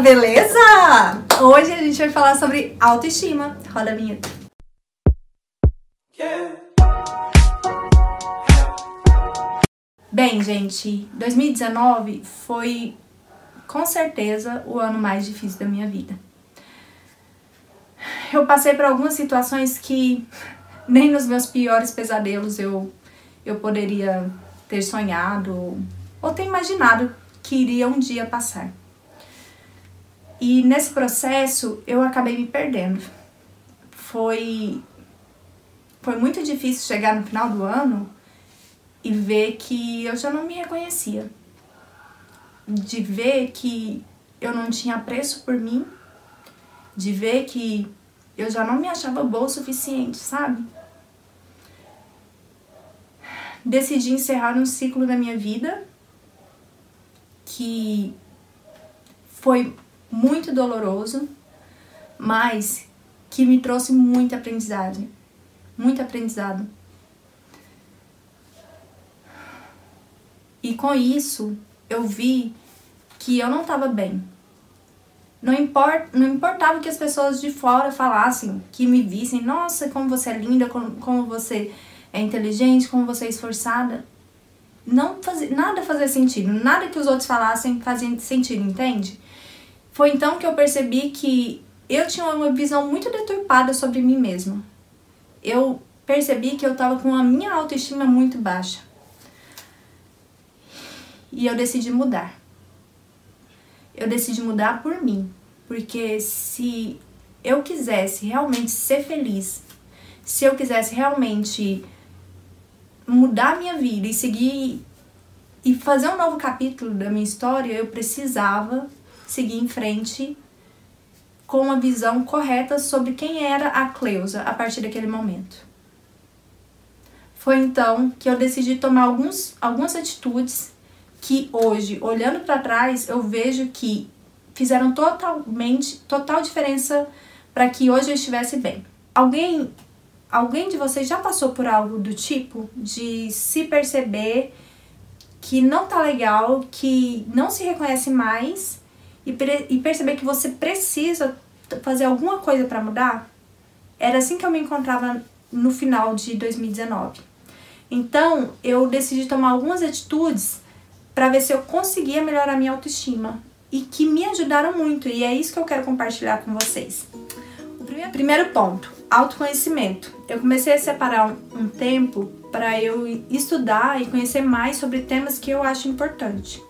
beleza? Hoje a gente vai falar sobre autoestima. Roda a vinheta. Bem, gente, 2019 foi com certeza o ano mais difícil da minha vida. Eu passei por algumas situações que nem nos meus piores pesadelos eu, eu poderia ter sonhado ou, ter imaginado que iria um dia passar. E nesse processo eu acabei me perdendo. Foi foi muito difícil chegar no final do ano e ver que eu já não me reconhecia. De ver que eu não tinha preço por mim, de ver que eu já não me achava boa o suficiente, sabe? Decidi encerrar um ciclo da minha vida que foi muito doloroso, mas que me trouxe muita aprendizagem, muito aprendizado. E com isso, eu vi que eu não estava bem. Não, import, não importava que as pessoas de fora falassem, que me vissem, nossa, como você é linda, como, como você é inteligente, como você é esforçada. Não fazia, nada fazia sentido, nada que os outros falassem fazia sentido, entende? Foi então que eu percebi que eu tinha uma visão muito deturpada sobre mim mesma. Eu percebi que eu estava com a minha autoestima muito baixa. E eu decidi mudar. Eu decidi mudar por mim, porque se eu quisesse realmente ser feliz, se eu quisesse realmente mudar minha vida e seguir e fazer um novo capítulo da minha história, eu precisava seguir em frente com uma visão correta sobre quem era a Cleusa a partir daquele momento. Foi então que eu decidi tomar alguns, algumas atitudes que hoje, olhando para trás, eu vejo que fizeram totalmente total diferença para que hoje eu estivesse bem. Alguém alguém de vocês já passou por algo do tipo de se perceber que não tá legal, que não se reconhece mais e, e perceber que você precisa fazer alguma coisa para mudar, era assim que eu me encontrava no final de 2019. Então, eu decidi tomar algumas atitudes para ver se eu conseguia melhorar minha autoestima e que me ajudaram muito, e é isso que eu quero compartilhar com vocês. O primeiro, primeiro ponto, autoconhecimento. Eu comecei a separar um, um tempo para eu estudar e conhecer mais sobre temas que eu acho importante.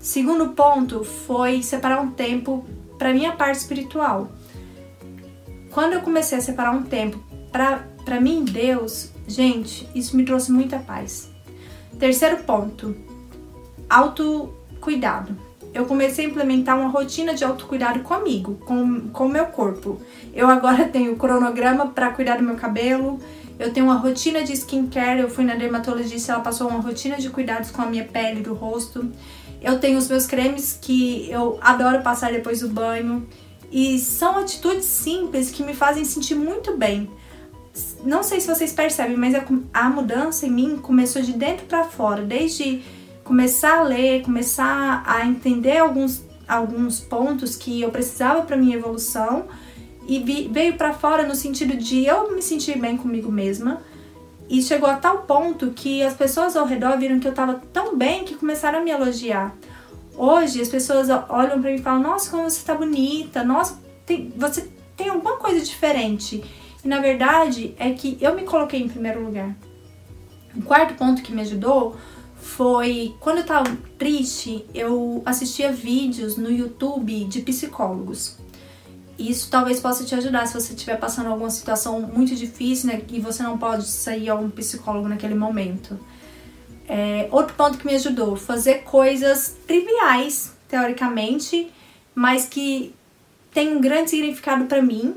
Segundo ponto foi separar um tempo para minha parte espiritual. Quando eu comecei a separar um tempo para mim, Deus, gente, isso me trouxe muita paz. Terceiro ponto, autocuidado. Eu comecei a implementar uma rotina de autocuidado comigo, com o meu corpo. Eu agora tenho cronograma para cuidar do meu cabelo, eu tenho uma rotina de skincare, eu fui na dermatologista, ela passou uma rotina de cuidados com a minha pele, do rosto. Eu tenho os meus cremes que eu adoro passar depois do banho. E são atitudes simples que me fazem sentir muito bem. Não sei se vocês percebem, mas a mudança em mim começou de dentro para fora, desde começar a ler, começar a entender alguns, alguns pontos que eu precisava para minha evolução e veio para fora no sentido de eu me sentir bem comigo mesma e chegou a tal ponto que as pessoas ao redor viram que eu tava tão bem que começaram a me elogiar. Hoje as pessoas olham para mim e falam: Nossa, como você tá bonita, nossa, tem, você tem alguma coisa diferente. E na verdade é que eu me coloquei em primeiro lugar. O quarto ponto que me ajudou foi quando eu tava triste, eu assistia vídeos no YouTube de psicólogos. Isso talvez possa te ajudar se você estiver passando alguma situação muito difícil né, e você não pode sair a um psicólogo naquele momento. É, outro ponto que me ajudou, fazer coisas triviais, teoricamente, mas que tem um grande significado para mim,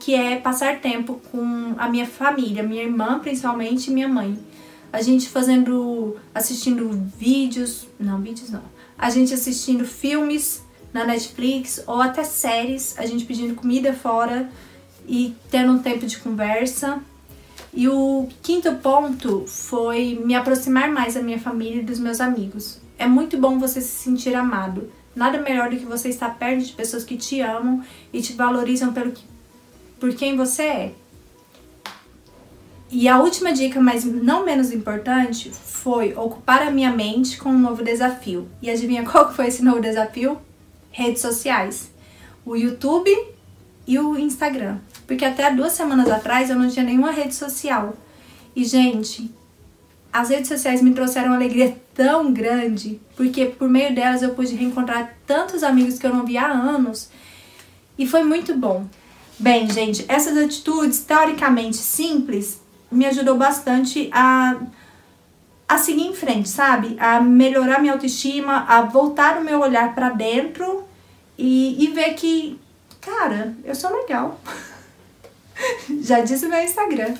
que é passar tempo com a minha família, minha irmã principalmente e minha mãe. A gente fazendo, assistindo vídeos, não vídeos não, a gente assistindo filmes na Netflix ou até séries, a gente pedindo comida fora e tendo um tempo de conversa. E o quinto ponto foi me aproximar mais da minha família e dos meus amigos. É muito bom você se sentir amado, Nada melhor do que você estar perto de pessoas que te amam e te valorizam pelo que, por quem você é. E a última dica, mas não menos importante, foi ocupar a minha mente com um novo desafio. E adivinha qual foi esse novo desafio? Redes sociais. O YouTube e o Instagram. Porque até duas semanas atrás eu não tinha nenhuma rede social. E, gente, as redes sociais me trouxeram uma alegria tão grande, porque por meio delas eu pude reencontrar tantos amigos que eu não via há anos. E foi muito bom. Bem, gente, essas atitudes teoricamente simples me ajudou bastante a, a seguir em frente, sabe? A melhorar minha autoestima, a voltar o meu olhar para dentro e, e ver que, cara, eu sou legal. Já disse meu Instagram.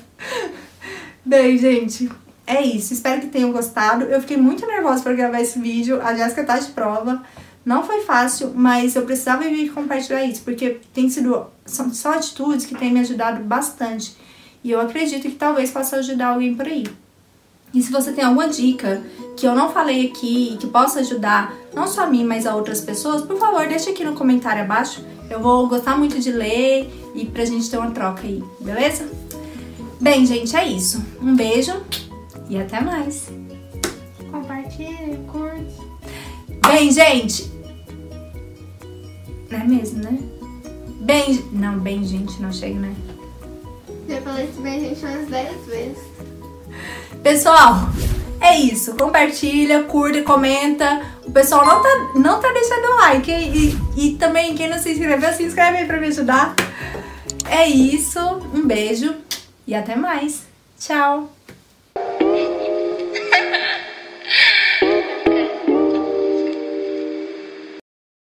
Bem, gente, é isso. Espero que tenham gostado. Eu fiquei muito nervosa para gravar esse vídeo. A Jéssica tá de prova. Não foi fácil, mas eu precisava vir compartilhar isso, porque tem sido são só atitudes que têm me ajudado bastante. E eu acredito que talvez possa ajudar alguém por aí. E se você tem alguma dica que eu não falei aqui e que possa ajudar não só a mim, mas a outras pessoas, por favor, deixa aqui no comentário abaixo. Eu vou gostar muito de ler e pra gente ter uma troca aí, beleza? Bem, gente, é isso. Um beijo e até mais. Compartilhe, curte. Bem, gente. Não é mesmo, né? Bem. Não, bem, gente, não chega, né? Já falei isso bem, gente, umas 10 vezes. Pessoal, é isso. Compartilha, curta, comenta. O pessoal não tá, não tá deixando like. E, e também, quem não se inscreveu, se inscreve aí pra me ajudar. É isso. Um beijo e até mais. Tchau.